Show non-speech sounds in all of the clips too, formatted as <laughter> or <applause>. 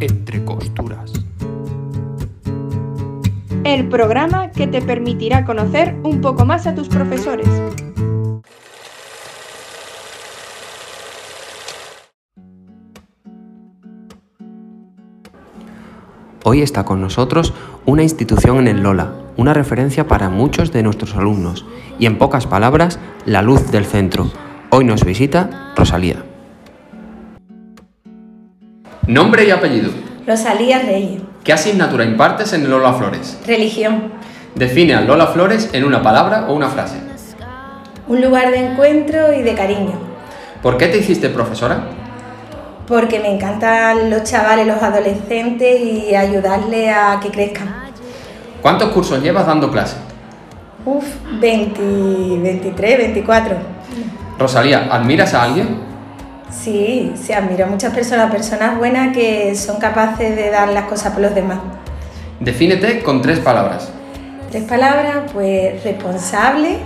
Entre costuras. El programa que te permitirá conocer un poco más a tus profesores. Hoy está con nosotros una institución en el Lola, una referencia para muchos de nuestros alumnos y en pocas palabras, la luz del centro. Hoy nos visita Rosalía. Nombre y apellido. Rosalía Reyes. ¿Qué asignatura impartes en Lola Flores? Religión. Define al Lola Flores en una palabra o una frase. Un lugar de encuentro y de cariño. ¿Por qué te hiciste profesora? Porque me encantan los chavales, los adolescentes y ayudarles a que crezcan. ¿Cuántos cursos llevas dando clase? Uf, 20, 23, 24. Rosalía, ¿admiras a alguien? Sí, sí, admiro a muchas personas, personas buenas que son capaces de dar las cosas por los demás. Defínete con tres palabras. Tres palabras, pues responsable,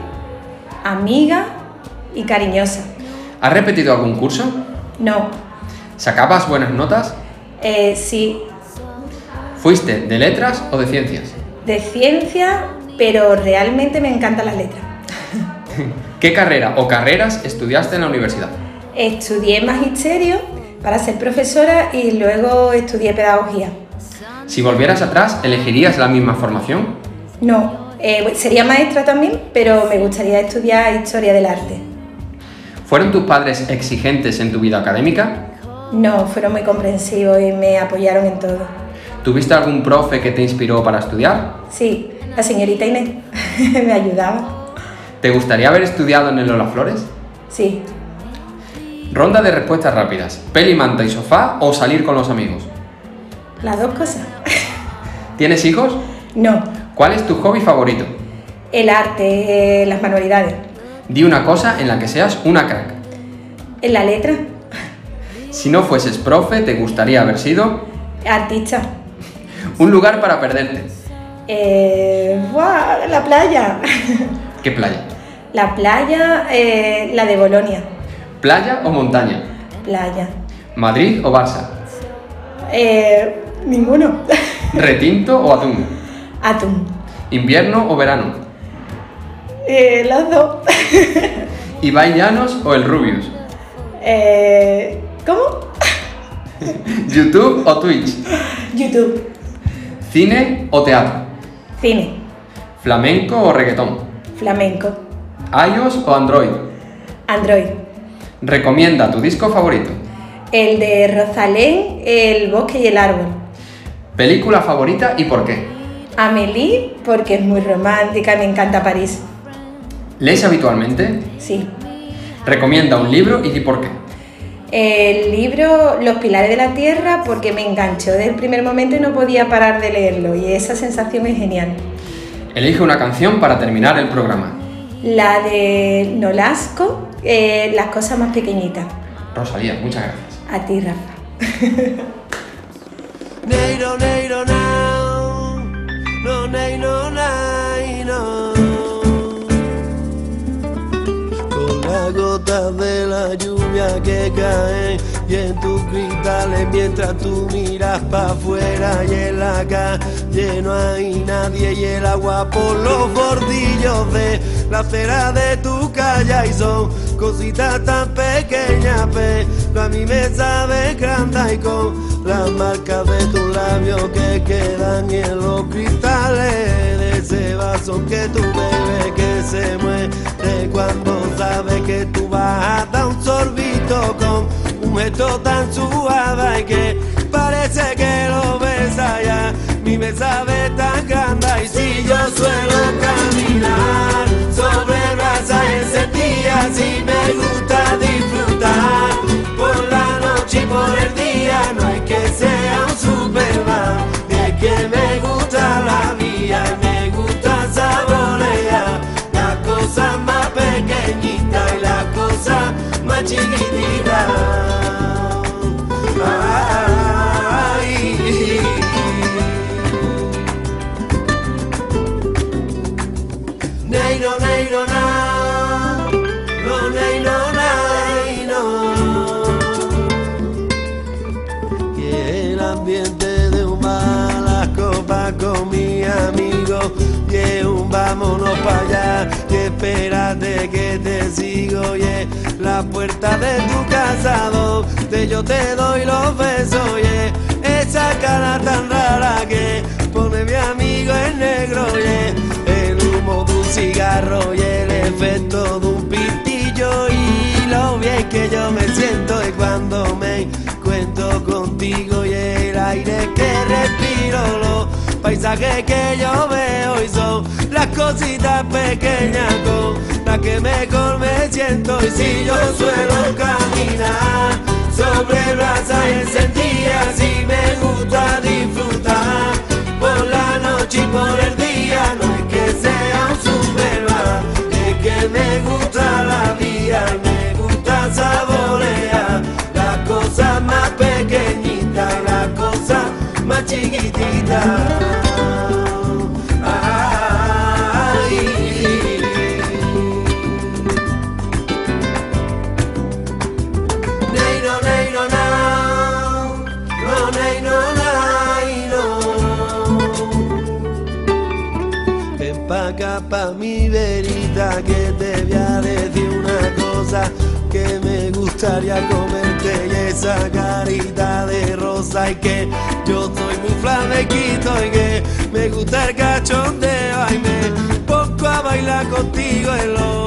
amiga y cariñosa. ¿Has repetido algún curso? No, ¿Sacabas buenas notas? eh, sí, ¿Fuiste de letras o de ciencias? de ciencia, pero realmente me encantan las letras. <laughs> ¿Qué carrera o carreras estudiaste en la universidad? Estudié magisterio para ser profesora y luego estudié pedagogía. Si volvieras atrás, ¿elegirías la misma formación? No, eh, sería maestra también, pero me gustaría estudiar historia del arte. ¿Fueron tus padres exigentes en tu vida académica? No, fueron muy comprensivos y me apoyaron en todo. ¿Tuviste algún profe que te inspiró para estudiar? Sí, la señorita Inés <laughs> me ayudaba. ¿Te gustaría haber estudiado en el Lola Flores? Sí, Ronda de respuestas rápidas. ¿Peli, manta y sofá o salir con los amigos? las dos cosas. ¿Tienes hijos? No, ¿Cuál es tu hobby favorito? el arte, eh, las manualidades. Di una cosa en la que seas una crack. En la letra, Si no fueses profe, ¿te gustaría haber sido? artista. Un lugar para perderte. Eh, ¡buah! la playa. ¿Qué playa? La playa, eh, la de Bolonia. ¿Playa o montaña? Playa. ¿Madrid o Barça? Eh, ninguno. <laughs> ¿Retinto o atún? Atún. ¿Invierno o verano? Eh, las dos. <laughs> ¿Ibai Llanos o el Rubius? Eh, ¿Cómo? <laughs> ¿YouTube o Twitch? YouTube. ¿Cine o teatro? Cine. ¿Flamenco o reggaetón? Flamenco. ¿iOS o Android? Android. Recomienda tu disco favorito. El de Rosalén, El bosque y el árbol. ¿Película favorita y por qué? Amélie, porque es muy romántica, me encanta París. ¿Lees habitualmente? Sí. Recomienda un libro y di por qué. El libro Los pilares de la tierra, porque me enganchó desde el primer momento y no podía parar de leerlo, y esa sensación es genial. Elige una canción para terminar el programa. La de Nolasco, eh, Las cosas más pequeñitas. Rosalía, muchas gracias. A ti, Rafa. <laughs> Con las gotas de la lluvia que caen y en tus cristales mientras tú miras para afuera y en la calle no hay nadie y el agua por los bordillos de la acera de tu calle y son cositas tan pequeñas pero a mí me sabe grande y con las marcas de tus labios que quedan en los cristales de ese vaso que tú bebes que se muere cuando sabe que tú vas a dar un sorbito con un gesto tan suave y que parece que lo ves allá. Mi me sabe tan grande Que el ambiente de un mala copa con mi amigo y un vámonos para allá y espérate que te sigo y la puerta de tu casa donde yo te doy los besos y esa cara tan rara que pone mi amigo en negro y cigarro y el efecto de un pitillo. Y lo bien que yo me siento y cuando me cuento contigo y el aire que respiro, los paisajes que yo veo y son las cositas pequeñas con las que mejor me siento y si yo suelo caminar sobre brasa y encendida si me gusta disfrutar por la noche y por el día acá pa' mi verita que te voy a decir una que me gustaría comerte y esa carita de rosa. Y que yo soy muy flamequito y que me gusta el cachondeo. Y me pongo a bailar contigo en los